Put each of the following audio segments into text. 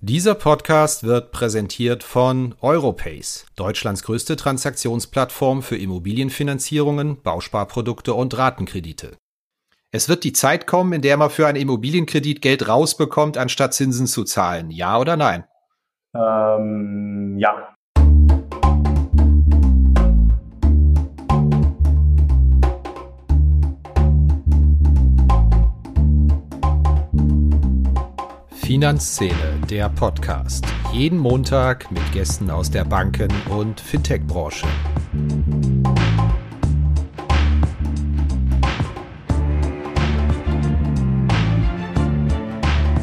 Dieser Podcast wird präsentiert von Europace, Deutschlands größte Transaktionsplattform für Immobilienfinanzierungen, Bausparprodukte und Ratenkredite. Es wird die Zeit kommen, in der man für einen Immobilienkredit Geld rausbekommt, anstatt Zinsen zu zahlen. Ja oder nein? Ähm, ja. Finanzszene, der Podcast. Jeden Montag mit Gästen aus der Banken- und Fintech-Branche.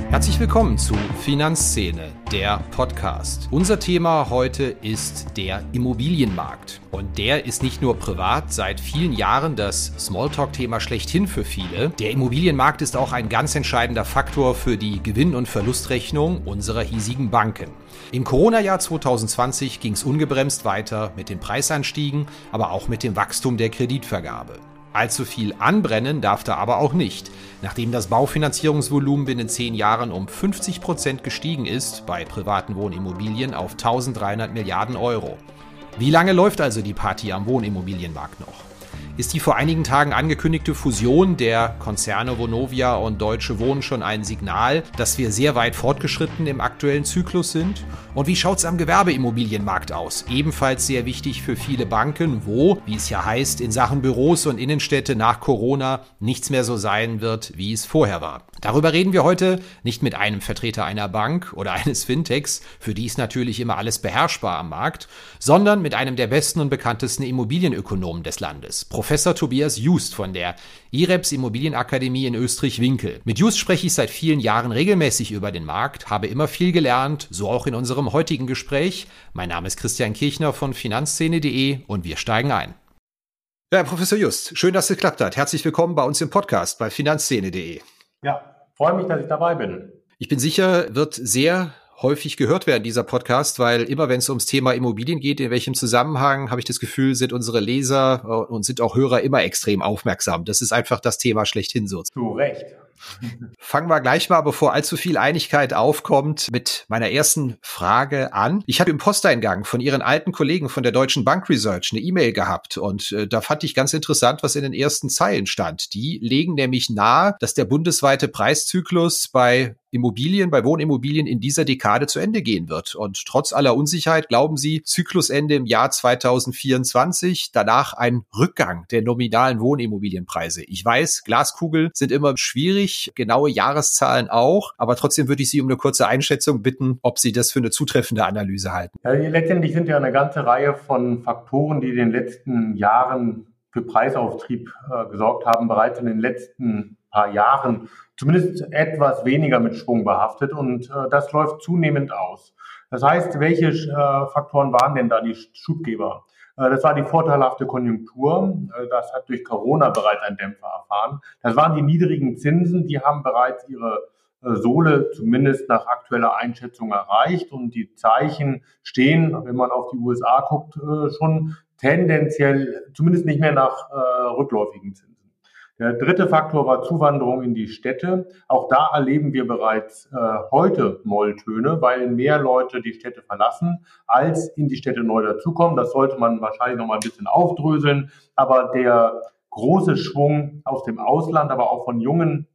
Herzlich willkommen zu Finanzszene, der Podcast. Unser Thema heute ist der Immobilienmarkt. Und der ist nicht nur privat seit vielen Jahren das Smalltalk-Thema schlechthin für viele. Der Immobilienmarkt ist auch ein ganz entscheidender Faktor für die Gewinn- und Verlustrechnung unserer hiesigen Banken. Im Corona-Jahr 2020 ging es ungebremst weiter mit den Preisanstiegen, aber auch mit dem Wachstum der Kreditvergabe. Allzu viel anbrennen darf da aber auch nicht, nachdem das Baufinanzierungsvolumen binnen zehn Jahren um 50 Prozent gestiegen ist bei privaten Wohnimmobilien auf 1300 Milliarden Euro. Wie lange läuft also die Party am Wohnimmobilienmarkt noch? Ist die vor einigen Tagen angekündigte Fusion der Konzerne Vonovia und Deutsche Wohnen schon ein Signal, dass wir sehr weit fortgeschritten im aktuellen Zyklus sind? Und wie schaut es am Gewerbeimmobilienmarkt aus? Ebenfalls sehr wichtig für viele Banken, wo, wie es ja heißt, in Sachen Büros und Innenstädte nach Corona nichts mehr so sein wird, wie es vorher war. Darüber reden wir heute nicht mit einem Vertreter einer Bank oder eines Fintechs, für die ist natürlich immer alles beherrschbar am Markt, sondern mit einem der besten und bekanntesten Immobilienökonomen des Landes, Professor Tobias Just von der IREPS Immobilienakademie in Österreich-Winkel. Mit Just spreche ich seit vielen Jahren regelmäßig über den Markt, habe immer viel gelernt, so auch in unserem heutigen Gespräch. Mein Name ist Christian Kirchner von finanzszene.de und wir steigen ein. Ja, Professor Just, schön, dass es geklappt hat. Herzlich willkommen bei uns im Podcast bei finanzszene.de. Ja, freue mich, dass ich dabei bin. Ich bin sicher, wird sehr häufig gehört werden, dieser Podcast, weil immer wenn es ums Thema Immobilien geht, in welchem Zusammenhang, habe ich das Gefühl, sind unsere Leser äh, und sind auch Hörer immer extrem aufmerksam. Das ist einfach das Thema schlechthin so. Zu Recht. Fangen wir gleich mal, bevor allzu viel Einigkeit aufkommt, mit meiner ersten Frage an. Ich habe im Posteingang von Ihren alten Kollegen von der Deutschen Bank Research eine E-Mail gehabt und äh, da fand ich ganz interessant, was in den ersten Zeilen stand. Die legen nämlich nahe, dass der bundesweite Preiszyklus bei Immobilien, bei Wohnimmobilien in dieser Dekade zu Ende gehen wird. Und trotz aller Unsicherheit glauben Sie, Zyklusende im Jahr 2024, danach ein Rückgang der nominalen Wohnimmobilienpreise. Ich weiß, Glaskugel sind immer schwierig, genaue Jahreszahlen auch, aber trotzdem würde ich Sie um eine kurze Einschätzung bitten, ob Sie das für eine zutreffende Analyse halten. Letztendlich sind ja eine ganze Reihe von Faktoren, die in den letzten Jahren für Preisauftrieb äh, gesorgt haben, bereits in den letzten paar Jahren zumindest etwas weniger mit Schwung behaftet und äh, das läuft zunehmend aus. Das heißt, welche äh, Faktoren waren denn da die Schubgeber? Äh, das war die vorteilhafte Konjunktur. Äh, das hat durch Corona bereits einen Dämpfer erfahren. Das waren die niedrigen Zinsen, die haben bereits ihre äh, Sohle zumindest nach aktueller Einschätzung erreicht und die Zeichen stehen, wenn man auf die USA guckt, schon tendenziell zumindest nicht mehr nach rückläufigen Zinsen. Der dritte Faktor war Zuwanderung in die Städte. Auch da erleben wir bereits äh, heute Molltöne, weil mehr Leute die Städte verlassen, als in die Städte neu dazukommen. Das sollte man wahrscheinlich noch mal ein bisschen aufdröseln. Aber der große Schwung aus dem Ausland, aber auch von jungen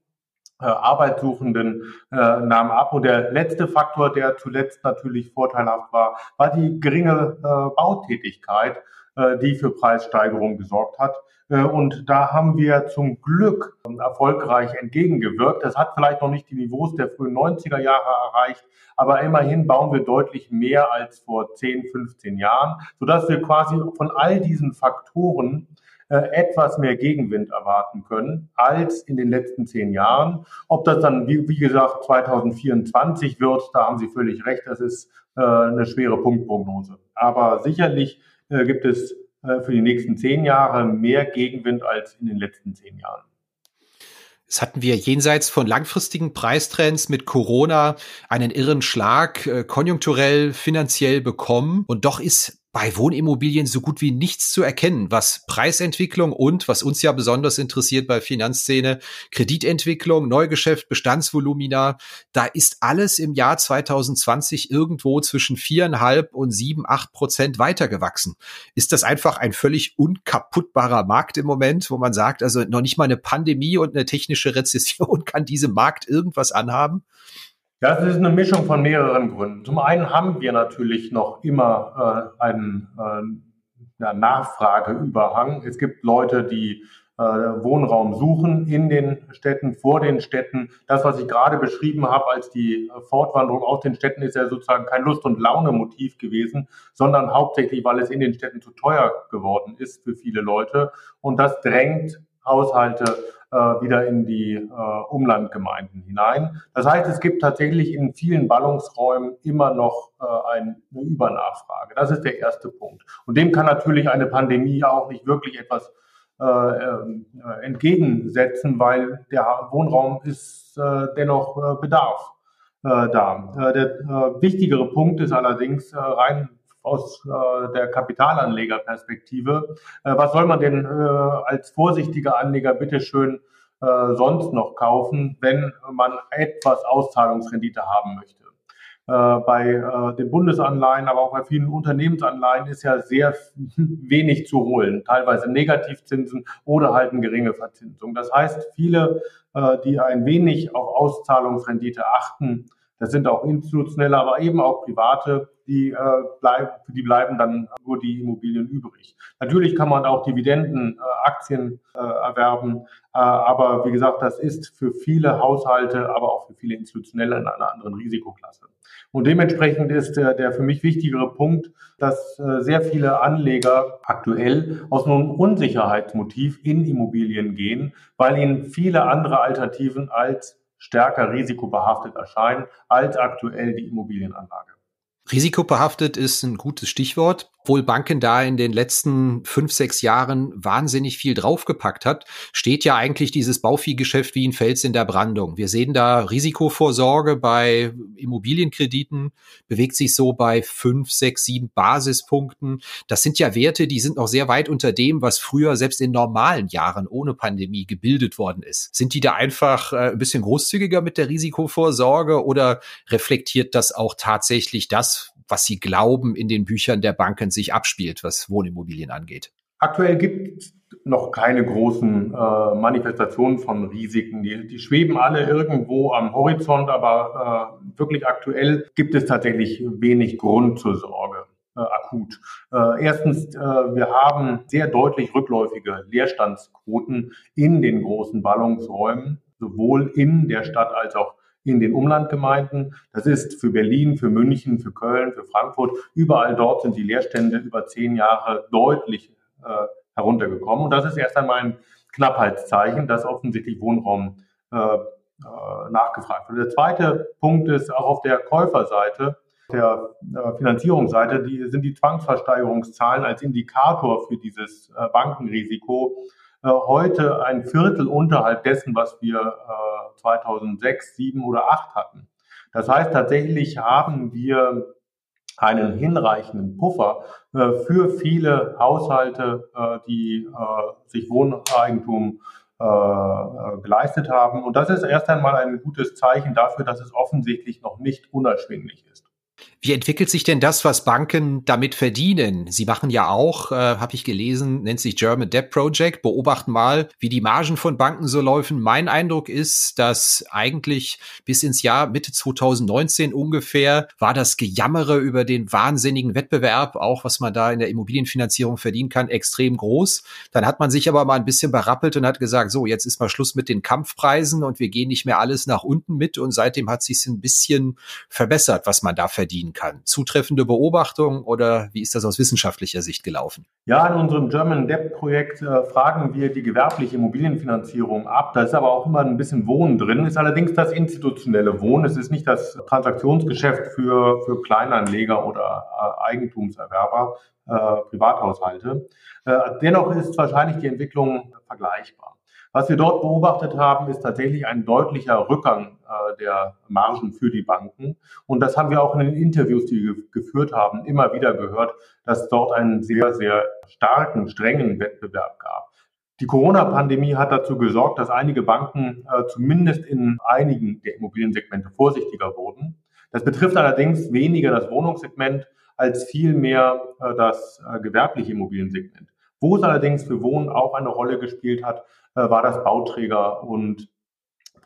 äh, Arbeitssuchenden äh, nahm ab. Und der letzte Faktor, der zuletzt natürlich vorteilhaft war, war die geringe äh, Bautätigkeit, äh, die für Preissteigerungen gesorgt hat. Äh, und da haben wir zum Glück erfolgreich entgegengewirkt. Das hat vielleicht noch nicht die Niveaus der frühen 90er Jahre erreicht, aber immerhin bauen wir deutlich mehr als vor 10, 15 Jahren, sodass wir quasi von all diesen Faktoren äh, etwas mehr Gegenwind erwarten können als in den letzten zehn Jahren. Ob das dann, wie, wie gesagt, 2024 wird, da haben Sie völlig recht, das ist äh, eine schwere Punktprognose. Aber sicherlich äh, gibt es für die nächsten zehn Jahre mehr Gegenwind als in den letzten zehn Jahren. Es hatten wir jenseits von langfristigen Preistrends mit Corona einen irren Schlag äh, konjunkturell, finanziell bekommen. Und doch ist bei Wohnimmobilien so gut wie nichts zu erkennen, was Preisentwicklung und, was uns ja besonders interessiert bei Finanzszene, Kreditentwicklung, Neugeschäft, Bestandsvolumina, da ist alles im Jahr 2020 irgendwo zwischen viereinhalb und sieben, acht Prozent weitergewachsen. Ist das einfach ein völlig unkaputtbarer Markt im Moment, wo man sagt, also noch nicht mal eine Pandemie und eine technische Rezession kann diesem Markt irgendwas anhaben? Ja, es ist eine Mischung von mehreren Gründen. Zum einen haben wir natürlich noch immer äh, einen äh, ja, Nachfrageüberhang. Es gibt Leute, die äh, Wohnraum suchen in den Städten, vor den Städten. Das, was ich gerade beschrieben habe als die Fortwanderung aus den Städten, ist ja sozusagen kein Lust- und Laune-Motiv gewesen, sondern hauptsächlich, weil es in den Städten zu teuer geworden ist für viele Leute. Und das drängt Haushalte wieder in die äh, Umlandgemeinden hinein. Das heißt, es gibt tatsächlich in vielen Ballungsräumen immer noch äh, eine Übernachfrage. Das ist der erste Punkt. Und dem kann natürlich eine Pandemie auch nicht wirklich etwas äh, äh, entgegensetzen, weil der Wohnraum ist äh, dennoch äh, Bedarf äh, da. Äh, der äh, wichtigere Punkt ist allerdings äh, rein aus äh, der Kapitalanlegerperspektive. Äh, was soll man denn äh, als vorsichtiger Anleger bitteschön äh, sonst noch kaufen, wenn man etwas Auszahlungsrendite haben möchte? Äh, bei äh, den Bundesanleihen, aber auch bei vielen Unternehmensanleihen ist ja sehr wenig zu holen, teilweise Negativzinsen oder halt eine geringe Verzinsung. Das heißt, viele, äh, die ein wenig auf Auszahlungsrendite achten, das sind auch institutionelle, aber eben auch private, die, äh, bleiben, für die bleiben dann nur die Immobilien übrig. Natürlich kann man auch Dividenden, äh, Aktien äh, erwerben, äh, aber wie gesagt, das ist für viele Haushalte, aber auch für viele Institutionelle in einer anderen Risikoklasse. Und dementsprechend ist der, der für mich wichtigere Punkt, dass äh, sehr viele Anleger aktuell aus einem Unsicherheitsmotiv in Immobilien gehen, weil ihnen viele andere Alternativen als stärker risikobehaftet erscheinen als aktuell die Immobilienanlage. Risikobehaftet ist ein gutes Stichwort obwohl Banken da in den letzten fünf, sechs Jahren wahnsinnig viel draufgepackt hat, steht ja eigentlich dieses Bauviehgeschäft wie ein Fels in der Brandung. Wir sehen da Risikovorsorge bei Immobilienkrediten, bewegt sich so bei fünf, sechs, sieben Basispunkten. Das sind ja Werte, die sind noch sehr weit unter dem, was früher selbst in normalen Jahren ohne Pandemie gebildet worden ist. Sind die da einfach äh, ein bisschen großzügiger mit der Risikovorsorge oder reflektiert das auch tatsächlich das, was sie glauben, in den Büchern der Banken sich abspielt, was Wohnimmobilien angeht? Aktuell gibt es noch keine großen äh, Manifestationen von Risiken. Die, die, schweben alle irgendwo am Horizont, aber äh, wirklich aktuell gibt es tatsächlich wenig Grund zur Sorge. Äh, akut. Äh, erstens, äh, wir haben sehr deutlich rückläufige Leerstandsquoten in den großen Ballungsräumen, sowohl in der Stadt als auch in den Umlandgemeinden. Das ist für Berlin, für München, für Köln, für Frankfurt. Überall dort sind die Leerstände über zehn Jahre deutlich äh, heruntergekommen. Und das ist erst einmal ein Knappheitszeichen, dass offensichtlich Wohnraum äh, äh, nachgefragt wird. Der zweite Punkt ist auch auf der Käuferseite, der äh, Finanzierungsseite, die sind die Zwangsversteigerungszahlen als Indikator für dieses äh, Bankenrisiko heute ein Viertel unterhalb dessen, was wir 2006, 7 oder 8 hatten. Das heißt, tatsächlich haben wir einen hinreichenden Puffer äh, für viele Haushalte, äh, die äh, sich Wohneigentum äh, äh, geleistet haben. Und das ist erst einmal ein gutes Zeichen dafür, dass es offensichtlich noch nicht unerschwinglich ist. Wie entwickelt sich denn das, was Banken damit verdienen? Sie machen ja auch, äh, habe ich gelesen, nennt sich German Debt Project. Beobachten mal, wie die Margen von Banken so laufen. Mein Eindruck ist, dass eigentlich bis ins Jahr Mitte 2019 ungefähr war das Gejammere über den wahnsinnigen Wettbewerb, auch was man da in der Immobilienfinanzierung verdienen kann, extrem groß. Dann hat man sich aber mal ein bisschen berappelt und hat gesagt, so, jetzt ist mal Schluss mit den Kampfpreisen und wir gehen nicht mehr alles nach unten mit. Und seitdem hat sich ein bisschen verbessert, was man da verdienen kann. Zutreffende Beobachtung oder wie ist das aus wissenschaftlicher Sicht gelaufen? Ja, in unserem German Debt Projekt äh, fragen wir die gewerbliche Immobilienfinanzierung ab. Da ist aber auch immer ein bisschen Wohnen drin, ist allerdings das institutionelle Wohnen. Es ist nicht das Transaktionsgeschäft für, für Kleinanleger oder äh, Eigentumserwerber, äh, Privathaushalte. Äh, dennoch ist wahrscheinlich die Entwicklung vergleichbar. Was wir dort beobachtet haben, ist tatsächlich ein deutlicher Rückgang äh, der Margen für die Banken. Und das haben wir auch in den Interviews, die wir geführt haben, immer wieder gehört, dass dort einen sehr, sehr starken, strengen Wettbewerb gab. Die Corona-Pandemie hat dazu gesorgt, dass einige Banken äh, zumindest in einigen der Immobiliensegmente vorsichtiger wurden. Das betrifft allerdings weniger das Wohnungssegment als vielmehr äh, das äh, gewerbliche Immobiliensegment. Wo es allerdings für Wohnen auch eine Rolle gespielt hat, war das Bauträger- und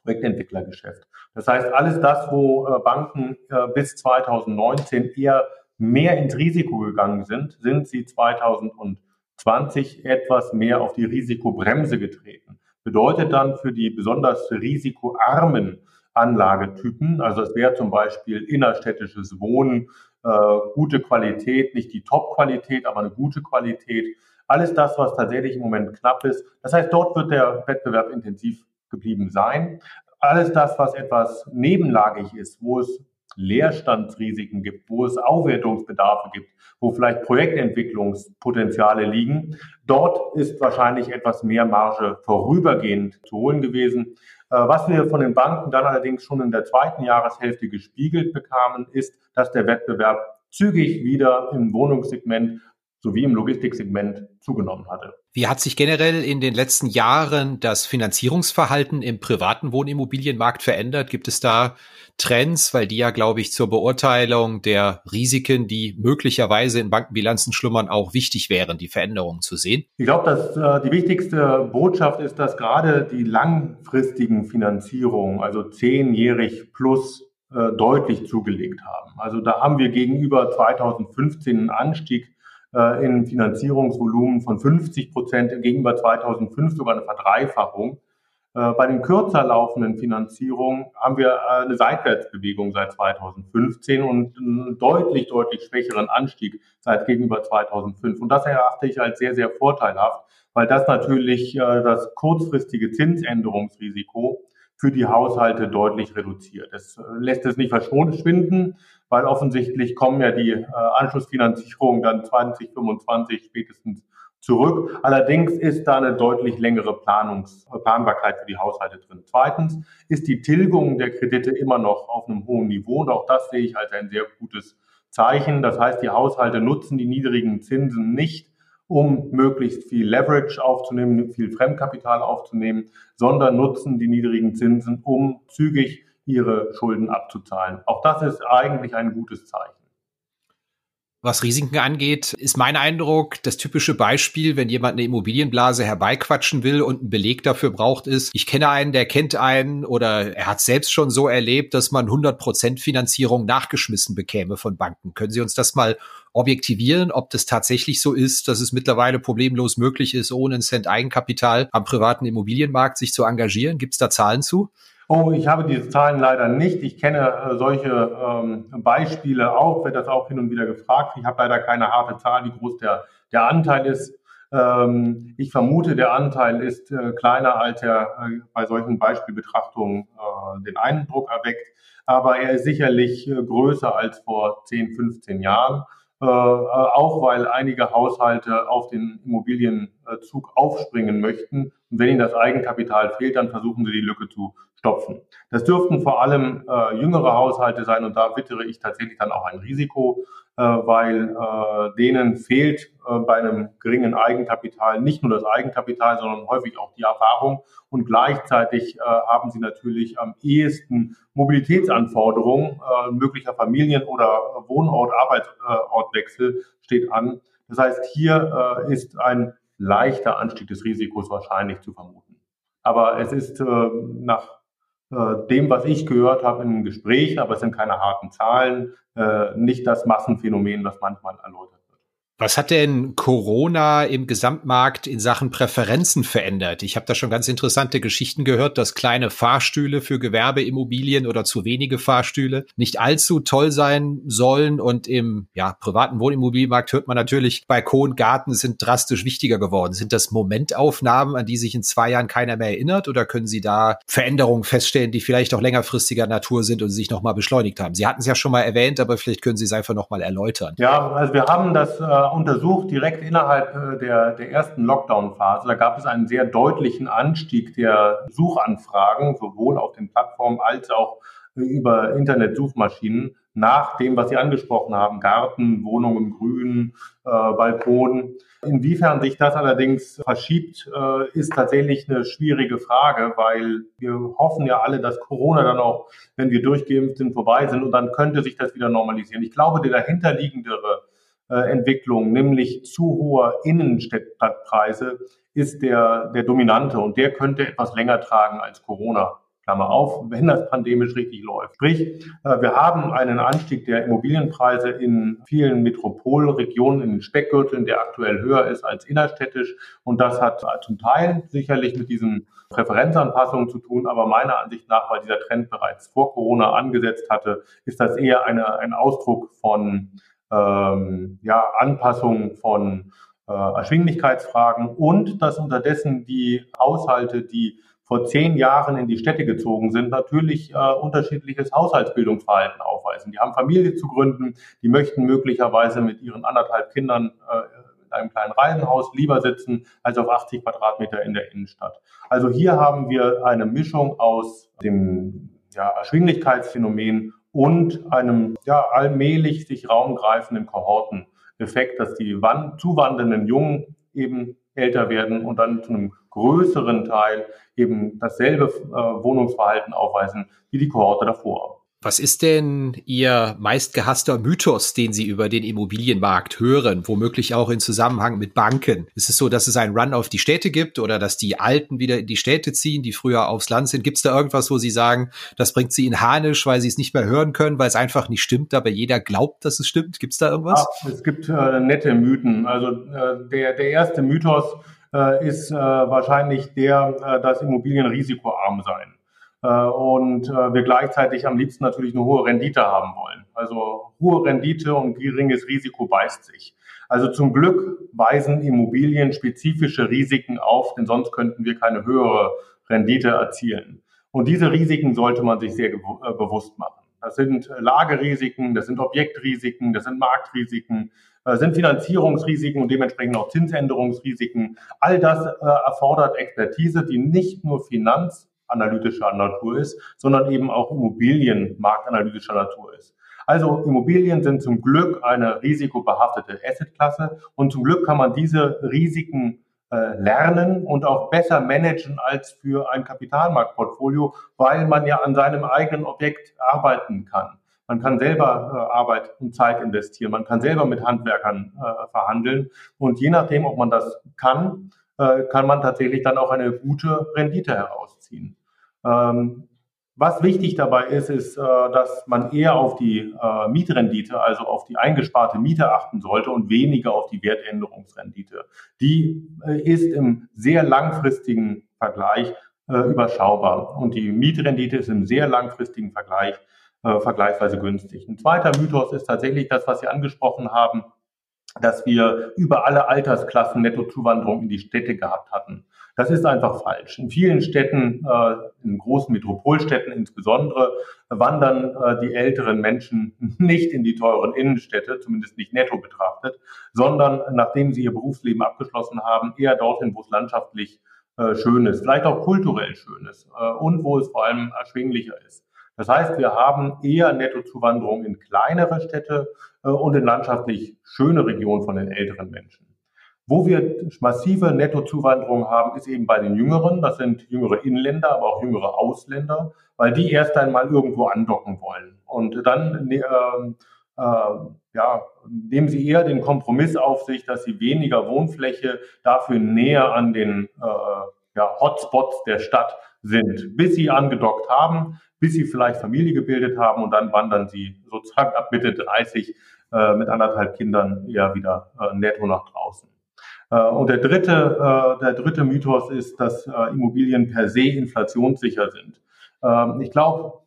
Projektentwicklergeschäft. Das heißt, alles das, wo äh, Banken äh, bis 2019 eher mehr ins Risiko gegangen sind, sind sie 2020 etwas mehr auf die Risikobremse getreten. Bedeutet dann für die besonders risikoarmen Anlagetypen, also es wäre zum Beispiel innerstädtisches Wohnen, äh, gute Qualität, nicht die Top-Qualität, aber eine gute Qualität, alles das, was tatsächlich im Moment knapp ist. Das heißt, dort wird der Wettbewerb intensiv geblieben sein. Alles das, was etwas nebenlagig ist, wo es Leerstandsrisiken gibt, wo es Aufwertungsbedarfe gibt, wo vielleicht Projektentwicklungspotenziale liegen. Dort ist wahrscheinlich etwas mehr Marge vorübergehend zu holen gewesen. Äh, was wir von den Banken dann allerdings schon in der zweiten Jahreshälfte gespiegelt bekamen, ist, dass der Wettbewerb zügig wieder im Wohnungssegment sowie im Logistiksegment zugenommen hatte. Wie hat sich generell in den letzten Jahren das Finanzierungsverhalten im privaten Wohnimmobilienmarkt verändert? Gibt es da Trends, weil die ja, glaube ich, zur Beurteilung der Risiken, die möglicherweise in Bankenbilanzen schlummern, auch wichtig wären, die Veränderungen zu sehen? Ich glaube, dass äh, die wichtigste Botschaft ist, dass gerade die langfristigen Finanzierungen, also zehnjährig plus, äh, deutlich zugelegt haben. Also da haben wir gegenüber 2015 einen Anstieg äh, in Finanzierungsvolumen von 50 Prozent gegenüber 2005 sogar eine Verdreifachung. Äh, bei den kürzer laufenden Finanzierungen haben wir äh, eine Seitwärtsbewegung seit 2015 und einen deutlich, deutlich schwächeren Anstieg seit gegenüber 2005. Und das erachte ich als sehr, sehr vorteilhaft, weil das natürlich das kurzfristige Zinsänderungsrisiko für die Haushalte deutlich reduziert. Es lässt es nicht verschwinden, weil offensichtlich kommen ja die äh, Anschlussfinanzierungen dann 2025 spätestens zurück. Allerdings ist da eine deutlich längere Planungs Planbarkeit für die Haushalte drin. Zweitens ist die Tilgung der Kredite immer noch auf einem hohen Niveau und auch das sehe ich als ein sehr gutes Zeichen. Das heißt, die Haushalte nutzen die niedrigen Zinsen nicht, um möglichst viel Leverage aufzunehmen, viel Fremdkapital aufzunehmen, sondern nutzen die niedrigen Zinsen, um zügig ihre Schulden abzuzahlen. Auch das ist eigentlich ein gutes Zeichen. Was Risiken angeht, ist mein Eindruck, das typische Beispiel, wenn jemand eine Immobilienblase herbeiquatschen will und einen Beleg dafür braucht, ist, ich kenne einen, der kennt einen oder er hat selbst schon so erlebt, dass man 100% Finanzierung nachgeschmissen bekäme von Banken. Können Sie uns das mal objektivieren, ob das tatsächlich so ist, dass es mittlerweile problemlos möglich ist, ohne einen Cent Eigenkapital am privaten Immobilienmarkt sich zu engagieren? Gibt es da Zahlen zu? Oh, ich habe diese Zahlen leider nicht. Ich kenne äh, solche ähm, Beispiele auch, wird das auch hin und wieder gefragt. Ich habe leider keine harte Zahl, wie groß der, der Anteil ist. Ähm, ich vermute, der Anteil ist äh, kleiner, als er äh, bei solchen Beispielbetrachtungen äh, den Eindruck erweckt. Aber er ist sicherlich äh, größer als vor 10, 15 Jahren. Äh, auch weil einige Haushalte auf den Immobilienzug aufspringen möchten. Und wenn ihnen das Eigenkapital fehlt, dann versuchen sie die Lücke zu stopfen. Das dürften vor allem äh, jüngere Haushalte sein und da wittere ich tatsächlich dann auch ein Risiko, äh, weil äh, denen fehlt äh, bei einem geringen Eigenkapital nicht nur das Eigenkapital, sondern häufig auch die Erfahrung und gleichzeitig äh, haben sie natürlich am ehesten Mobilitätsanforderungen, äh, möglicher Familien- oder Wohnort, Arbeitsortwechsel steht an. Das heißt, hier äh, ist ein leichter Anstieg des Risikos wahrscheinlich zu vermuten. Aber es ist äh, nach äh, dem, was ich gehört habe in Gesprächen, aber es sind keine harten Zahlen, äh, nicht das Massenphänomen, was manchmal erläutert. Was hat denn Corona im Gesamtmarkt in Sachen Präferenzen verändert? Ich habe da schon ganz interessante Geschichten gehört, dass kleine Fahrstühle für Gewerbeimmobilien oder zu wenige Fahrstühle nicht allzu toll sein sollen. Und im ja, privaten Wohnimmobilienmarkt hört man natürlich, Balkon, Garten sind drastisch wichtiger geworden. Sind das Momentaufnahmen, an die sich in zwei Jahren keiner mehr erinnert? Oder können Sie da Veränderungen feststellen, die vielleicht auch längerfristiger Natur sind und sich nochmal beschleunigt haben? Sie hatten es ja schon mal erwähnt, aber vielleicht können Sie es einfach nochmal erläutern. Ja, also wir haben das äh untersucht direkt innerhalb äh, der, der ersten Lockdown-Phase. Da gab es einen sehr deutlichen Anstieg der Suchanfragen, sowohl auf den Plattformen als auch über Internetsuchmaschinen nach dem, was Sie angesprochen haben, Garten, Wohnungen, Grün, äh, Balkon. Inwiefern sich das allerdings verschiebt, äh, ist tatsächlich eine schwierige Frage, weil wir hoffen ja alle, dass Corona dann auch, wenn wir durchgeimpft sind, vorbei sind und dann könnte sich das wieder normalisieren. Ich glaube, die dahinterliegendere äh, Entwicklung, nämlich zu hohe Innenstadtpreise, ist der, der dominante und der könnte etwas länger tragen als Corona. Klammer auf, wenn das pandemisch richtig läuft. Sprich, äh, wir haben einen Anstieg der Immobilienpreise in vielen Metropolregionen, in den Speckgürteln, der aktuell höher ist als innerstädtisch. Und das hat zum Teil sicherlich mit diesen Präferenzanpassungen zu tun, aber meiner Ansicht nach, weil dieser Trend bereits vor Corona angesetzt hatte, ist das eher eine, ein Ausdruck von ähm, ja, Anpassungen von äh, Erschwinglichkeitsfragen und dass unterdessen die Haushalte, die vor zehn Jahren in die Städte gezogen sind, natürlich äh, unterschiedliches Haushaltsbildungsverhalten aufweisen. Die haben Familie zu gründen, die möchten möglicherweise mit ihren anderthalb Kindern äh, in einem kleinen Reihenhaus lieber sitzen als auf 80 Quadratmeter in der Innenstadt. Also hier haben wir eine Mischung aus dem ja, Erschwinglichkeitsphänomen und einem ja, allmählich sich raumgreifenden Kohorteneffekt, dass die zuwandernden Jungen eben älter werden und dann zu einem größeren Teil eben dasselbe äh, Wohnungsverhalten aufweisen wie die Kohorte davor. Was ist denn Ihr meistgehasster Mythos, den Sie über den Immobilienmarkt hören, womöglich auch in Zusammenhang mit Banken? Ist es so, dass es einen Run auf die Städte gibt oder dass die Alten wieder in die Städte ziehen, die früher aufs Land sind? Gibt es da irgendwas, wo Sie sagen, das bringt Sie in Hanisch, weil Sie es nicht mehr hören können, weil es einfach nicht stimmt, aber jeder glaubt, dass es stimmt? Gibt es da irgendwas? Ja, es gibt äh, nette Mythen. Also äh, der, der erste Mythos äh, ist äh, wahrscheinlich der, äh, dass Immobilien risikoarm seien. Äh, und äh, wir gleichzeitig am liebsten natürlich eine hohe Rendite haben wollen. Also hohe Rendite und geringes Risiko beißt sich. Also zum Glück weisen Immobilien spezifische Risiken auf, denn sonst könnten wir keine höhere Rendite erzielen. Und diese Risiken sollte man sich sehr äh, bewusst machen. Das sind Lagerisiken, das sind Objektrisiken, das sind Marktrisiken, das sind Finanzierungsrisiken und dementsprechend auch Zinsänderungsrisiken. All das erfordert Expertise, die nicht nur Finanz- analytischer Natur ist, sondern eben auch Immobilienmarktanalytischer Natur ist. Also Immobilien sind zum Glück eine risikobehaftete Assetklasse und zum Glück kann man diese Risiken äh, lernen und auch besser managen als für ein Kapitalmarktportfolio, weil man ja an seinem eigenen Objekt arbeiten kann. Man kann selber äh, Arbeit und Zeit investieren, man kann selber mit Handwerkern äh, verhandeln und je nachdem, ob man das kann, kann man tatsächlich dann auch eine gute Rendite herausziehen. Ähm, was wichtig dabei ist, ist, äh, dass man eher auf die äh, Mietrendite, also auf die eingesparte Miete achten sollte und weniger auf die Wertänderungsrendite. Die äh, ist im sehr langfristigen Vergleich überschaubar und die Mietrendite ist im sehr langfristigen Vergleich vergleichsweise günstig. Ein zweiter Mythos ist tatsächlich das, was Sie angesprochen haben, dass wir über alle Altersklassen Nettozuwanderung in die Städte gehabt hatten. Das ist einfach falsch. In vielen Städten, äh, in großen Metropolstädten insbesondere, wandern äh, die älteren Menschen nicht in die teuren Innenstädte, zumindest nicht netto betrachtet, sondern nachdem sie ihr Berufsleben abgeschlossen haben, eher dorthin, wo es landschaftlich äh, schön ist, vielleicht auch kulturell schön ist und wo es vor allem erschwinglicher ist. Das heißt, wir haben eher Nettozuwanderung in kleinere Städte und in landschaftlich schöne Regionen von den älteren Menschen. Wo wir massive Nettozuwanderung haben, ist eben bei den Jüngeren. Das sind jüngere Inländer, aber auch jüngere Ausländer, weil die erst einmal irgendwo andocken wollen. Und dann äh, äh, ja, nehmen sie eher den Kompromiss auf sich, dass sie weniger Wohnfläche dafür näher an den äh, ja, Hotspots der Stadt sind, bis sie angedockt haben, bis sie vielleicht Familie gebildet haben und dann wandern sie sozusagen ab Mitte 30 äh, mit anderthalb Kindern eher wieder äh, netto nach draußen. Äh, und der dritte, äh, der dritte Mythos ist, dass äh, Immobilien per se inflationssicher sind. Ähm, ich glaube,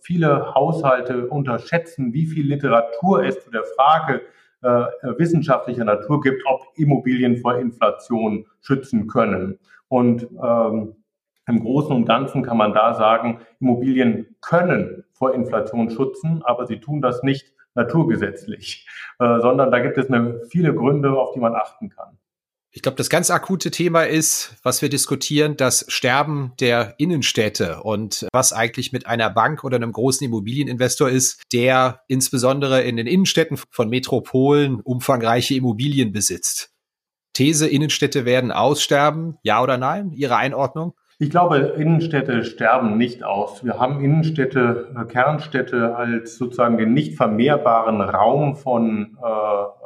viele Haushalte unterschätzen, wie viel Literatur es zu der Frage wissenschaftlicher Natur gibt, ob Immobilien vor Inflation schützen können. Und ähm, im Großen und Ganzen kann man da sagen, Immobilien können vor Inflation schützen, aber sie tun das nicht naturgesetzlich, sondern da gibt es eine, viele Gründe, auf die man achten kann. Ich glaube, das ganz akute Thema ist, was wir diskutieren, das Sterben der Innenstädte und was eigentlich mit einer Bank oder einem großen Immobilieninvestor ist, der insbesondere in den Innenstädten von Metropolen umfangreiche Immobilien besitzt. These, Innenstädte werden aussterben, ja oder nein? Ihre Einordnung? Ich glaube, Innenstädte sterben nicht aus. Wir haben Innenstädte, äh, Kernstädte als sozusagen den nicht vermehrbaren Raum von äh,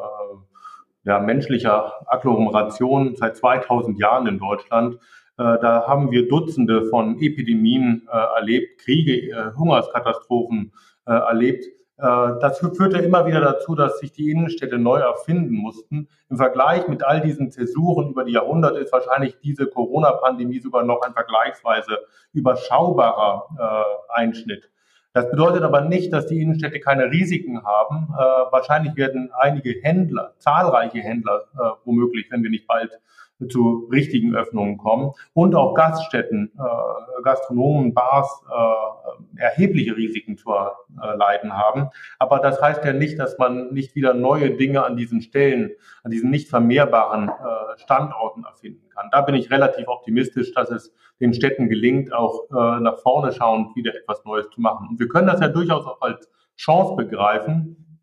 ja, menschlicher Agglomeration seit 2000 Jahren in Deutschland. Äh, da haben wir Dutzende von Epidemien äh, erlebt, Kriege, äh, Hungerskatastrophen äh, erlebt. Äh, das führte immer wieder dazu, dass sich die Innenstädte neu erfinden mussten. Im Vergleich mit all diesen Zäsuren über die Jahrhunderte ist wahrscheinlich diese Corona-Pandemie sogar noch ein vergleichsweise überschaubarer äh, Einschnitt. Das bedeutet aber nicht, dass die Innenstädte keine Risiken haben. Äh, wahrscheinlich werden einige Händler, zahlreiche Händler, äh, womöglich, wenn wir nicht bald zu richtigen Öffnungen kommen und auch Gaststätten, äh, Gastronomen, Bars äh, erhebliche Risiken zu äh, leiden haben. Aber das heißt ja nicht, dass man nicht wieder neue Dinge an diesen Stellen, an diesen nicht vermehrbaren äh, Standorten erfinden kann. Da bin ich relativ optimistisch, dass es den Städten gelingt, auch äh, nach vorne schauend wieder etwas Neues zu machen. Und wir können das ja durchaus auch als Chance begreifen,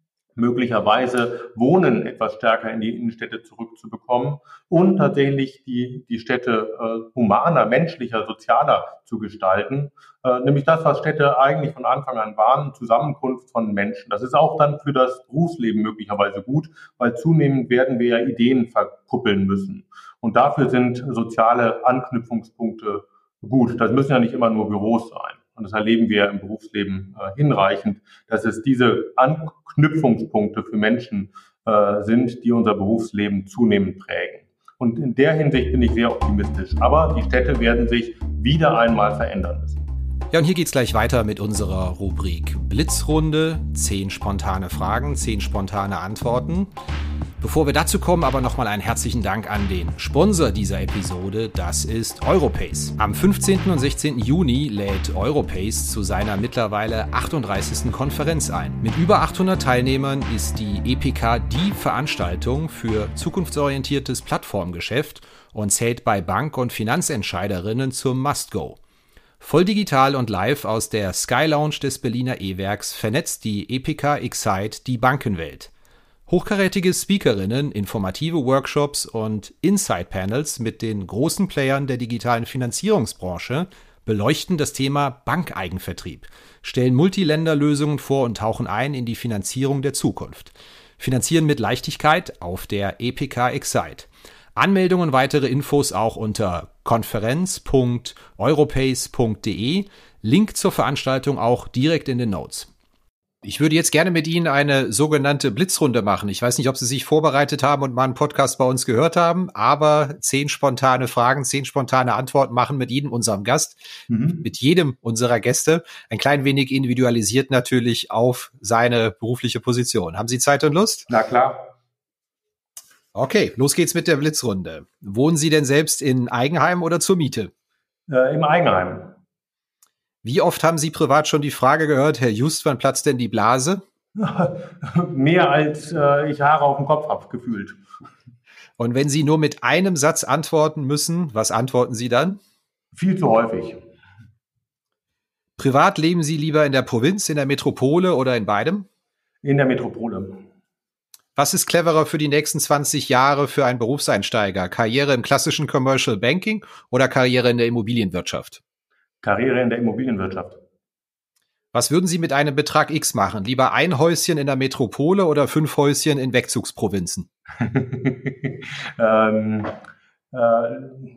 möglicherweise Wohnen etwas stärker in die Innenstädte zurückzubekommen und tatsächlich die, die Städte äh, humaner, menschlicher, sozialer zu gestalten. Äh, nämlich das, was Städte eigentlich von Anfang an waren, Zusammenkunft von Menschen. Das ist auch dann für das Berufsleben möglicherweise gut, weil zunehmend werden wir ja Ideen verkuppeln müssen. Und dafür sind soziale Anknüpfungspunkte gut. Das müssen ja nicht immer nur Büros sein und das erleben wir im Berufsleben äh, hinreichend, dass es diese Anknüpfungspunkte für Menschen äh, sind, die unser Berufsleben zunehmend prägen. Und in der Hinsicht bin ich sehr optimistisch. Aber die Städte werden sich wieder einmal verändern müssen. Ja, und hier geht's gleich weiter mit unserer Rubrik Blitzrunde. Zehn spontane Fragen, zehn spontane Antworten. Bevor wir dazu kommen, aber nochmal einen herzlichen Dank an den Sponsor dieser Episode, das ist Europace. Am 15. und 16. Juni lädt Europace zu seiner mittlerweile 38. Konferenz ein. Mit über 800 Teilnehmern ist die EPK die Veranstaltung für zukunftsorientiertes Plattformgeschäft und zählt bei Bank- und Finanzentscheiderinnen zum Must-Go. Voll digital und live aus der Sky Lounge des Berliner E-Werks vernetzt die EPK Excite die Bankenwelt. Hochkarätige Speakerinnen, informative Workshops und Insight-Panels mit den großen Playern der digitalen Finanzierungsbranche beleuchten das Thema Bankeigenvertrieb, stellen Multiländerlösungen vor und tauchen ein in die Finanzierung der Zukunft. Finanzieren mit Leichtigkeit auf der EPK Excite. Anmeldungen und weitere Infos auch unter konferenz.europace.de. Link zur Veranstaltung auch direkt in den Notes. Ich würde jetzt gerne mit Ihnen eine sogenannte Blitzrunde machen. Ich weiß nicht, ob Sie sich vorbereitet haben und mal einen Podcast bei uns gehört haben, aber zehn spontane Fragen, zehn spontane Antworten machen mit jedem unserem Gast, mhm. mit jedem unserer Gäste, ein klein wenig individualisiert natürlich auf seine berufliche Position. Haben Sie Zeit und Lust? Na klar. Okay, los geht's mit der Blitzrunde. Wohnen Sie denn selbst in Eigenheim oder zur Miete? Äh, Im Eigenheim. Wie oft haben Sie privat schon die Frage gehört, Herr Just, wann platzt denn die Blase? Mehr als äh, ich Haare auf dem Kopf habe, gefühlt. Und wenn Sie nur mit einem Satz antworten müssen, was antworten Sie dann? Viel zu häufig. Privat leben Sie lieber in der Provinz, in der Metropole oder in beidem? In der Metropole. Was ist cleverer für die nächsten 20 Jahre für einen Berufseinsteiger? Karriere im klassischen Commercial Banking oder Karriere in der Immobilienwirtschaft? Karriere in der Immobilienwirtschaft. Was würden Sie mit einem Betrag X machen? Lieber ein Häuschen in der Metropole oder fünf Häuschen in Wegzugsprovinzen? ähm, äh,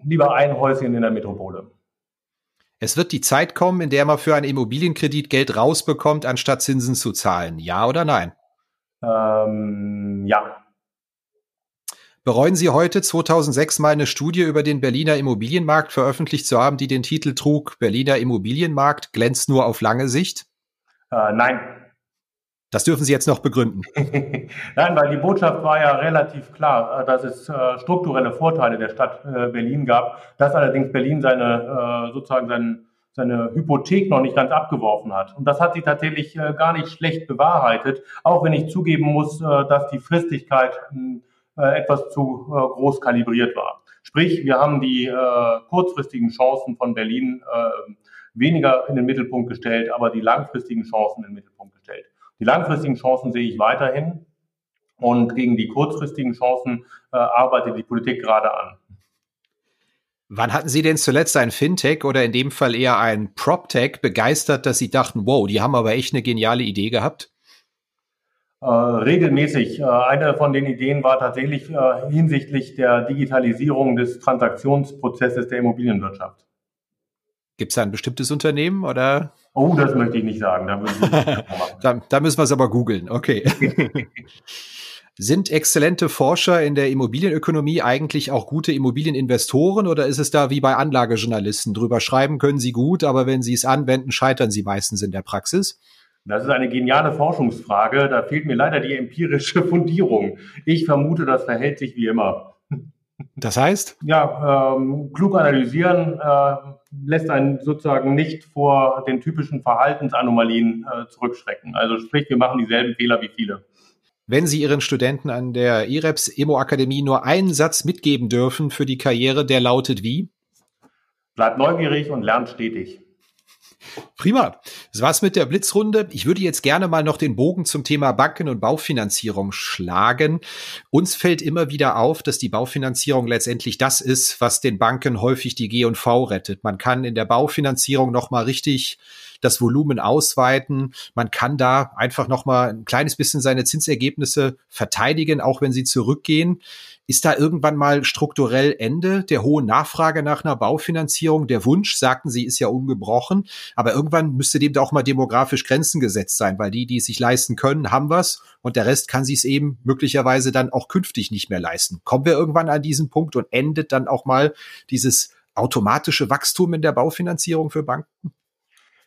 lieber ein Häuschen in der Metropole. Es wird die Zeit kommen, in der man für einen Immobilienkredit Geld rausbekommt, anstatt Zinsen zu zahlen. Ja oder nein? Ähm, ja. Bereuen Sie heute 2006 mal eine Studie über den Berliner Immobilienmarkt veröffentlicht zu haben, die den Titel trug, Berliner Immobilienmarkt glänzt nur auf lange Sicht? Äh, nein. Das dürfen Sie jetzt noch begründen. Nein, weil die Botschaft war ja relativ klar, äh, dass es äh, strukturelle Vorteile der Stadt äh, Berlin gab, dass allerdings Berlin seine sozusagen seinen seine Hypothek noch nicht ganz abgeworfen hat. Und das hat sich tatsächlich äh, gar nicht schlecht bewahrheitet, auch wenn ich zugeben muss, äh, dass die Fristigkeit äh, etwas zu äh, groß kalibriert war. Sprich, wir haben die äh, kurzfristigen Chancen von Berlin äh, weniger in den Mittelpunkt gestellt, aber die langfristigen Chancen in den Mittelpunkt gestellt. Die langfristigen Chancen sehe ich weiterhin und gegen die kurzfristigen Chancen äh, arbeitet die Politik gerade an. Wann hatten Sie denn zuletzt ein Fintech oder in dem Fall eher ein PropTech begeistert, dass Sie dachten, wow, die haben aber echt eine geniale Idee gehabt? Äh, regelmäßig. Äh, eine von den Ideen war tatsächlich äh, hinsichtlich der Digitalisierung des Transaktionsprozesses der Immobilienwirtschaft. Gibt es da ein bestimmtes Unternehmen oder? Oh, das möchte ich nicht sagen. Da, da, da müssen wir es aber googeln. Okay. Sind exzellente Forscher in der Immobilienökonomie eigentlich auch gute Immobilieninvestoren oder ist es da wie bei Anlagejournalisten? Drüber schreiben können sie gut, aber wenn sie es anwenden, scheitern sie meistens in der Praxis? Das ist eine geniale Forschungsfrage. Da fehlt mir leider die empirische Fundierung. Ich vermute, das verhält sich wie immer. Das heißt? Ja, ähm, klug analysieren äh, lässt einen sozusagen nicht vor den typischen Verhaltensanomalien äh, zurückschrecken. Also sprich, wir machen dieselben Fehler wie viele. Wenn Sie Ihren Studenten an der IREPS Emo Akademie nur einen Satz mitgeben dürfen für die Karriere, der lautet wie? Bleibt neugierig und lernt stetig. Prima. Das war's mit der Blitzrunde. Ich würde jetzt gerne mal noch den Bogen zum Thema Banken und Baufinanzierung schlagen. Uns fällt immer wieder auf, dass die Baufinanzierung letztendlich das ist, was den Banken häufig die G&V rettet. Man kann in der Baufinanzierung noch mal richtig das Volumen ausweiten. Man kann da einfach noch mal ein kleines bisschen seine Zinsergebnisse verteidigen, auch wenn sie zurückgehen. Ist da irgendwann mal strukturell Ende der hohen Nachfrage nach einer Baufinanzierung? Der Wunsch, sagten Sie, ist ja ungebrochen. Aber irgendwann müsste dem da auch mal demografisch Grenzen gesetzt sein, weil die, die es sich leisten können, haben was und der Rest kann sich es eben möglicherweise dann auch künftig nicht mehr leisten. Kommen wir irgendwann an diesen Punkt und endet dann auch mal dieses automatische Wachstum in der Baufinanzierung für Banken?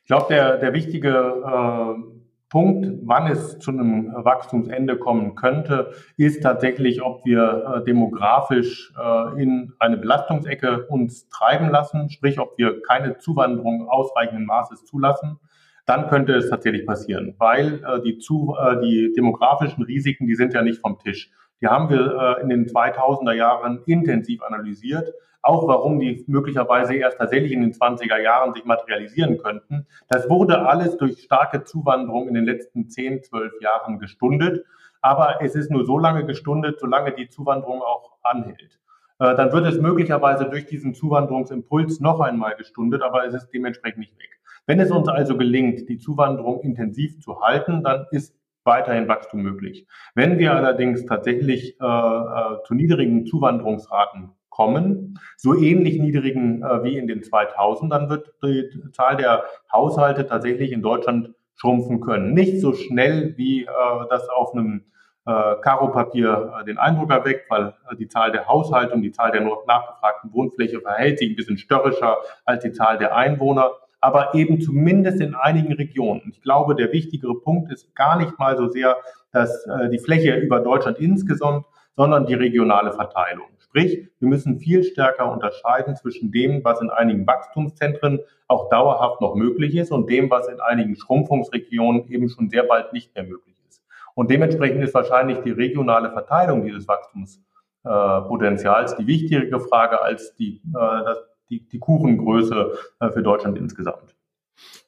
Ich glaube, der, der wichtige äh, Punkt, wann es zu einem Wachstumsende kommen könnte, ist tatsächlich, ob wir äh, demografisch äh, in eine Belastungsecke uns treiben lassen, sprich, ob wir keine Zuwanderung ausreichenden Maßes zulassen. Dann könnte es tatsächlich passieren, weil äh, die, zu, äh, die demografischen Risiken, die sind ja nicht vom Tisch. Die haben wir äh, in den 2000er Jahren intensiv analysiert auch warum die möglicherweise erst tatsächlich in den 20er Jahren sich materialisieren könnten. Das wurde alles durch starke Zuwanderung in den letzten 10, 12 Jahren gestundet. Aber es ist nur so lange gestundet, solange die Zuwanderung auch anhält. Äh, dann wird es möglicherweise durch diesen Zuwanderungsimpuls noch einmal gestundet, aber es ist dementsprechend nicht weg. Wenn es uns also gelingt, die Zuwanderung intensiv zu halten, dann ist weiterhin Wachstum möglich. Wenn wir allerdings tatsächlich äh, äh, zu niedrigen Zuwanderungsraten kommen, so ähnlich niedrigen äh, wie in den 2000ern wird die Zahl der Haushalte tatsächlich in Deutschland schrumpfen können. Nicht so schnell, wie äh, das auf einem äh, Karo-Papier äh, den Eindruck erweckt, weil äh, die Zahl der Haushalte und die Zahl der nachgefragten Wohnfläche verhält sich ein bisschen störrischer als die Zahl der Einwohner, aber eben zumindest in einigen Regionen. Ich glaube, der wichtigere Punkt ist gar nicht mal so sehr, dass äh, die Fläche über Deutschland insgesamt, sondern die regionale Verteilung. Sprich, wir müssen viel stärker unterscheiden zwischen dem, was in einigen Wachstumszentren auch dauerhaft noch möglich ist und dem, was in einigen Schrumpfungsregionen eben schon sehr bald nicht mehr möglich ist. Und dementsprechend ist wahrscheinlich die regionale Verteilung dieses Wachstumspotenzials die wichtigere Frage als die, äh, die, die Kuchengröße äh, für Deutschland insgesamt.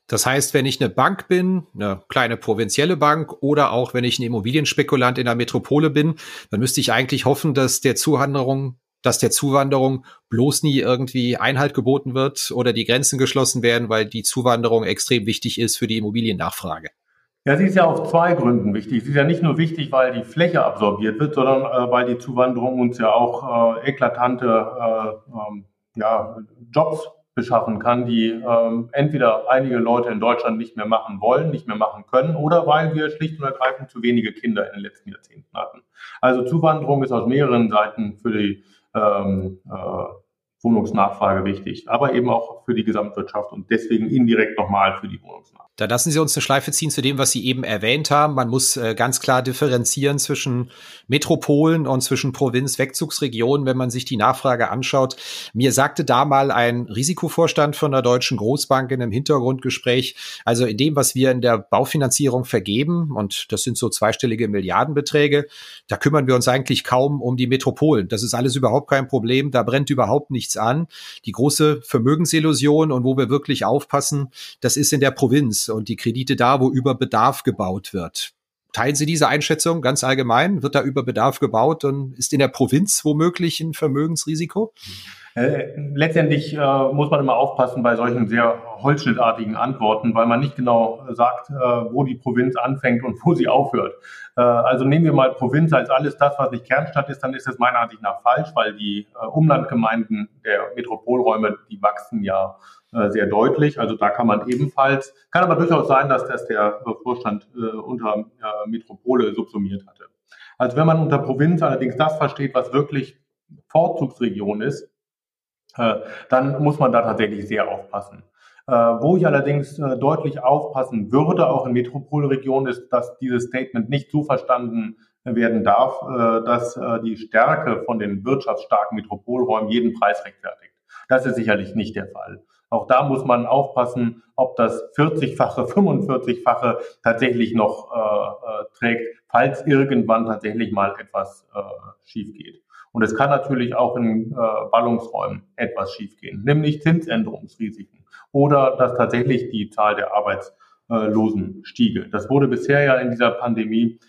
Das heißt, wenn ich eine Bank bin, eine kleine provinzielle Bank oder auch wenn ich ein Immobilienspekulant in der Metropole bin, dann müsste ich eigentlich hoffen, dass der Zuwanderung, dass der Zuwanderung bloß nie irgendwie Einhalt geboten wird oder die Grenzen geschlossen werden, weil die Zuwanderung extrem wichtig ist für die Immobiliennachfrage. Ja, sie ist ja auf zwei Gründen wichtig. Sie ist ja nicht nur wichtig, weil die Fläche absorbiert wird, sondern äh, weil die Zuwanderung uns ja auch äh, eklatante äh, ähm, ja, Jobs beschaffen kann, die ähm, entweder einige Leute in Deutschland nicht mehr machen wollen, nicht mehr machen können, oder weil wir schlicht und ergreifend zu wenige Kinder in den letzten Jahrzehnten hatten. Also Zuwanderung ist aus mehreren Seiten für die ähm, äh, Wohnungsnachfrage wichtig, aber eben auch für die Gesamtwirtschaft und deswegen indirekt nochmal für die Wohnungsnachfrage. Da lassen Sie uns eine Schleife ziehen zu dem, was Sie eben erwähnt haben. Man muss äh, ganz klar differenzieren zwischen Metropolen und zwischen Provinz-Wegzugsregionen, wenn man sich die Nachfrage anschaut. Mir sagte da mal ein Risikovorstand von der Deutschen Großbank in einem Hintergrundgespräch, also in dem, was wir in der Baufinanzierung vergeben, und das sind so zweistellige Milliardenbeträge, da kümmern wir uns eigentlich kaum um die Metropolen. Das ist alles überhaupt kein Problem. Da brennt überhaupt nichts an. Die große Vermögensillusion und wo wir wirklich aufpassen, das ist in der Provinz und die Kredite da, wo über Bedarf gebaut wird. Teilen Sie diese Einschätzung ganz allgemein? Wird da über Bedarf gebaut und ist in der Provinz womöglich ein Vermögensrisiko? Äh, letztendlich äh, muss man immer aufpassen bei solchen sehr holzschnittartigen Antworten, weil man nicht genau sagt, äh, wo die Provinz anfängt und wo sie aufhört. Äh, also nehmen wir mal Provinz als alles das, was nicht Kernstadt ist, dann ist es meiner Ansicht nach falsch, weil die äh, Umlandgemeinden der Metropolräume, die wachsen ja sehr deutlich. Also da kann man ebenfalls, kann aber durchaus sein, dass das der Vorstand äh, unter äh, Metropole subsumiert hatte. Also wenn man unter Provinz allerdings das versteht, was wirklich Vorzugsregion ist, äh, dann muss man da tatsächlich sehr aufpassen. Äh, wo ich allerdings äh, deutlich aufpassen würde, auch in Metropolregionen, ist, dass dieses Statement nicht so verstanden werden darf, dass die Stärke von den wirtschaftsstarken Metropolräumen jeden Preis rechtfertigt. Das ist sicherlich nicht der Fall. Auch da muss man aufpassen, ob das 40-fache, 45-fache tatsächlich noch äh, äh, trägt, falls irgendwann tatsächlich mal etwas äh, schief geht. Und es kann natürlich auch in äh, Ballungsräumen etwas schiefgehen, nämlich Zinsänderungsrisiken oder dass tatsächlich die Zahl der Arbeitslosen stiege. Das wurde bisher ja in dieser Pandemie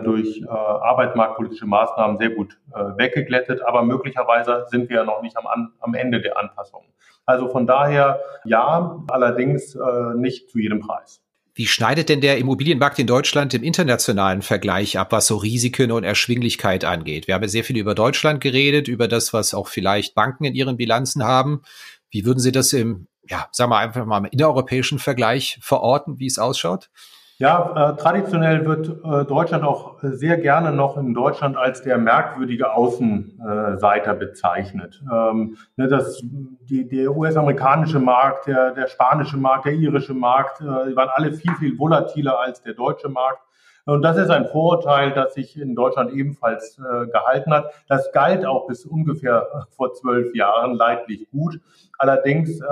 durch äh, arbeitsmarktpolitische Maßnahmen sehr gut äh, weggeglättet, aber möglicherweise sind wir ja noch nicht am, am Ende der Anpassung. Also von daher ja, allerdings äh, nicht zu jedem Preis. Wie schneidet denn der Immobilienmarkt in Deutschland im internationalen Vergleich ab, was so Risiken und Erschwinglichkeit angeht? Wir haben ja sehr viel über Deutschland geredet, über das, was auch vielleicht Banken in ihren Bilanzen haben. Wie würden Sie das im, ja, sagen wir einfach mal im innereuropäischen Vergleich verorten, wie es ausschaut? Ja, äh, traditionell wird äh, Deutschland auch sehr gerne noch in Deutschland als der merkwürdige Außenseiter bezeichnet. Ähm, ne, das, die, der US-amerikanische Markt, der, der spanische Markt, der irische Markt, äh, die waren alle viel, viel volatiler als der deutsche Markt. Und das ist ein Vorurteil, das sich in Deutschland ebenfalls äh, gehalten hat. Das galt auch bis ungefähr äh, vor zwölf Jahren leidlich gut. Allerdings äh,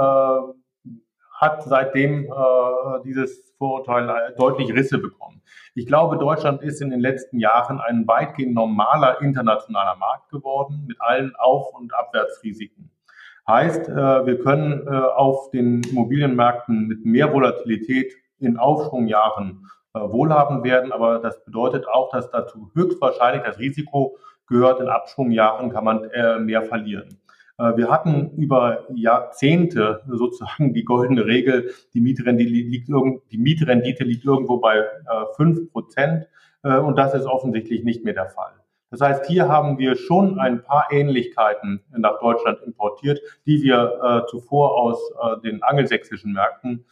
hat seitdem äh, dieses Vorurteil äh, deutlich Risse bekommen. Ich glaube, Deutschland ist in den letzten Jahren ein weitgehend normaler internationaler Markt geworden mit allen Auf- und Abwärtsrisiken. Heißt, äh, wir können äh, auf den Immobilienmärkten mit mehr Volatilität in Aufschwungjahren wohlhabend werden, aber das bedeutet auch, dass dazu höchstwahrscheinlich das Risiko gehört, in Abschwungjahren kann man mehr verlieren. Äh, wir hatten über Jahrzehnte sozusagen die goldene Regel, die Mietrendite liegt, die Mietrendite liegt irgendwo bei äh, fünf Prozent äh, und das ist offensichtlich nicht mehr der Fall. Das heißt, hier haben wir schon ein paar Ähnlichkeiten nach Deutschland importiert, die wir zuvor aus den angelsächsischen Märkten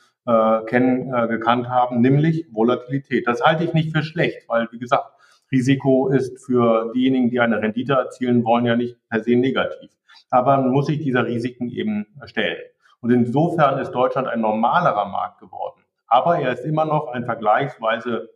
kennen, gekannt haben, nämlich Volatilität. Das halte ich nicht für schlecht, weil, wie gesagt, Risiko ist für diejenigen, die eine Rendite erzielen wollen, ja nicht per se negativ aber man muss sich dieser Risiken eben stellen. Und insofern ist Deutschland ein normalerer Markt geworden. Aber er ist immer noch ein vergleichsweise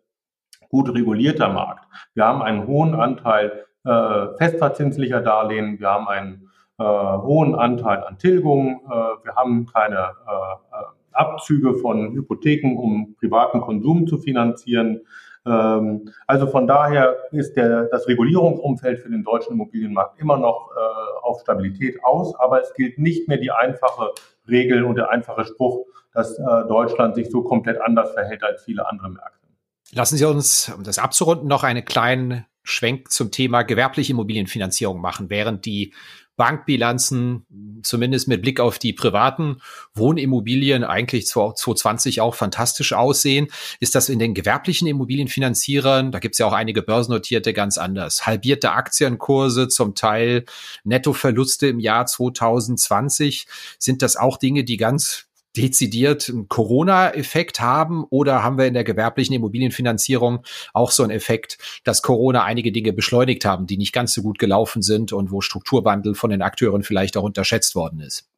gut regulierter Markt. Wir haben einen hohen Anteil äh, festverzinslicher Darlehen, wir haben einen äh, hohen Anteil an Tilgungen, äh, wir haben keine äh, Abzüge von Hypotheken, um privaten Konsum zu finanzieren. Ähm, also von daher ist der, das Regulierungsumfeld für den deutschen Immobilienmarkt immer noch äh, auf Stabilität aus, aber es gilt nicht mehr die einfache Regel und der einfache Spruch, dass äh, Deutschland sich so komplett anders verhält als viele andere Märkte. Lassen Sie uns, um das abzurunden, noch einen kleinen Schwenk zum Thema gewerbliche Immobilienfinanzierung machen. Während die Bankbilanzen, zumindest mit Blick auf die privaten Wohnimmobilien, eigentlich 2020 auch fantastisch aussehen, ist das in den gewerblichen Immobilienfinanzierern, da gibt es ja auch einige börsennotierte, ganz anders. Halbierte Aktienkurse, zum Teil Nettoverluste im Jahr 2020. Sind das auch Dinge, die ganz dezidiert einen Corona-Effekt haben oder haben wir in der gewerblichen Immobilienfinanzierung auch so einen Effekt, dass Corona einige Dinge beschleunigt haben, die nicht ganz so gut gelaufen sind und wo Strukturwandel von den Akteuren vielleicht auch unterschätzt worden ist?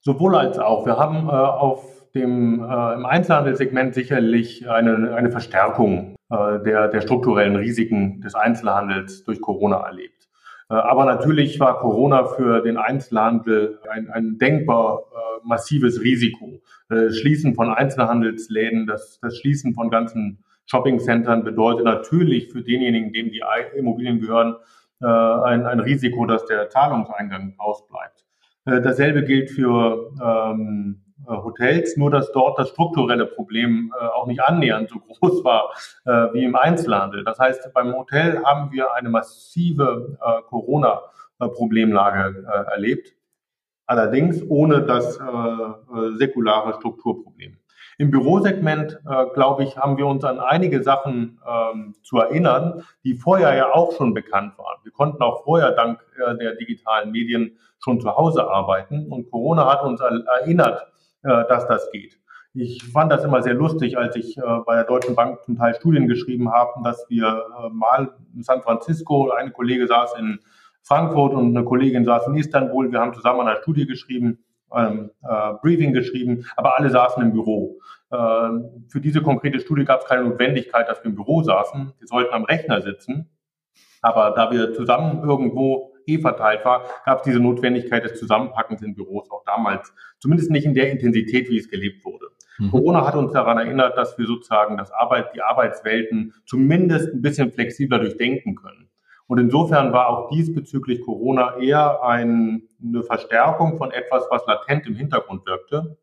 Sowohl als auch. Wir haben äh, auf dem äh, im Einzelhandelssegment sicherlich eine, eine Verstärkung äh, der, der strukturellen Risiken des Einzelhandels durch Corona erlebt. Äh, aber natürlich war Corona für den Einzelhandel ein, ein denkbar äh, massives Risiko. Äh, Schließen von Einzelhandelsläden, das, das Schließen von ganzen Shoppingcentern bedeutet natürlich für denjenigen, dem die Immobilien gehören, ein, ein Risiko, dass der Zahlungseingang ausbleibt. Dasselbe gilt für ähm, äh, Hotels, nur dass dort das strukturelle Problem äh, auch nicht annähernd so groß war äh, wie im Einzelhandel. Das heißt, beim Hotel haben wir eine massive äh, Corona-Problemlage äh, erlebt, allerdings ohne das äh, säkulare Strukturproblem. Im Bürosegment, äh, glaube ich, haben wir uns an einige Sachen ähm, zu erinnern, die vorher ja auch schon bekannt waren. Wir konnten auch vorher dank äh, der digitalen Medien schon zu Hause arbeiten und Corona hat uns erinnert, äh, dass das geht. Ich fand das immer sehr lustig, als ich äh, bei der Deutschen Bank zum Teil Studien geschrieben habe, dass wir äh, mal in San Francisco, eine Kollege saß in Frankfurt und eine Kollegin saß in Istanbul. Wir haben zusammen eine Studie geschrieben, ähm, äh, Briefing geschrieben, aber alle saßen im Büro. Äh, für diese konkrete Studie gab es keine Notwendigkeit, dass wir im Büro saßen. Wir sollten am Rechner sitzen. Aber da wir zusammen irgendwo eh verteilt war, gab es diese Notwendigkeit des Zusammenpackens in Büros auch damals, zumindest nicht in der Intensität, wie es gelebt wurde. Mhm. Corona hat uns daran erinnert, dass wir sozusagen das Arbeit, die Arbeitswelten zumindest ein bisschen flexibler durchdenken können. Und insofern war auch diesbezüglich Corona eher ein, eine Verstärkung von etwas, was latent im Hintergrund wirkte.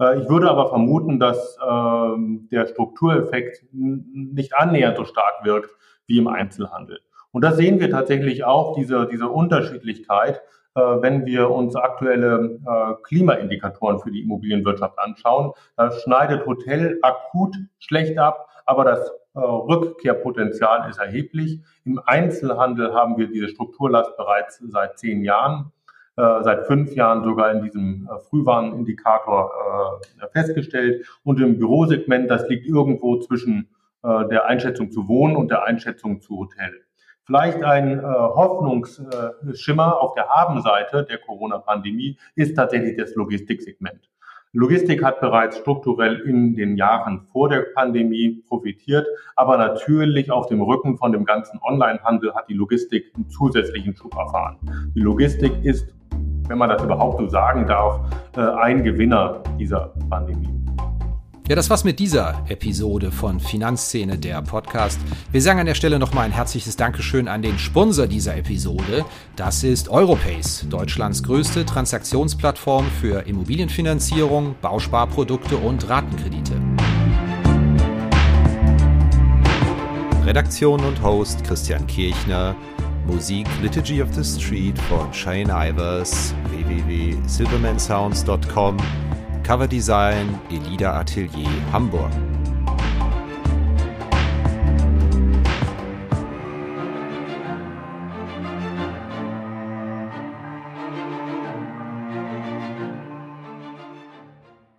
Äh, ich würde aber vermuten, dass äh, der Struktureffekt nicht annähernd so stark wirkt wie im Einzelhandel. Und da sehen wir tatsächlich auch diese, diese Unterschiedlichkeit, äh, wenn wir uns aktuelle äh, Klimaindikatoren für die Immobilienwirtschaft anschauen. Da schneidet Hotel akut schlecht ab, aber das äh, Rückkehrpotenzial ist erheblich. Im Einzelhandel haben wir diese Strukturlast bereits seit zehn Jahren, äh, seit fünf Jahren sogar in diesem äh, Frühwarnindikator äh, festgestellt. Und im Bürosegment, das liegt irgendwo zwischen der Einschätzung zu Wohnen und der Einschätzung zu Hotel. Vielleicht ein äh, Hoffnungsschimmer auf der Habenseite der Corona-Pandemie ist tatsächlich das Logistiksegment. Logistik hat bereits strukturell in den Jahren vor der Pandemie profitiert, aber natürlich auf dem Rücken von dem ganzen Onlinehandel hat die Logistik einen zusätzlichen Schub erfahren. Die Logistik ist, wenn man das überhaupt so sagen darf, äh, ein Gewinner dieser Pandemie. Ja, das war's mit dieser Episode von Finanzszene, der Podcast. Wir sagen an der Stelle nochmal ein herzliches Dankeschön an den Sponsor dieser Episode. Das ist Europace, Deutschlands größte Transaktionsplattform für Immobilienfinanzierung, Bausparprodukte und Ratenkredite. Redaktion und Host Christian Kirchner. Musik Liturgy of the Street von Shane Ivers, www.silvermansounds.com Coverdesign Elida Atelier Hamburg.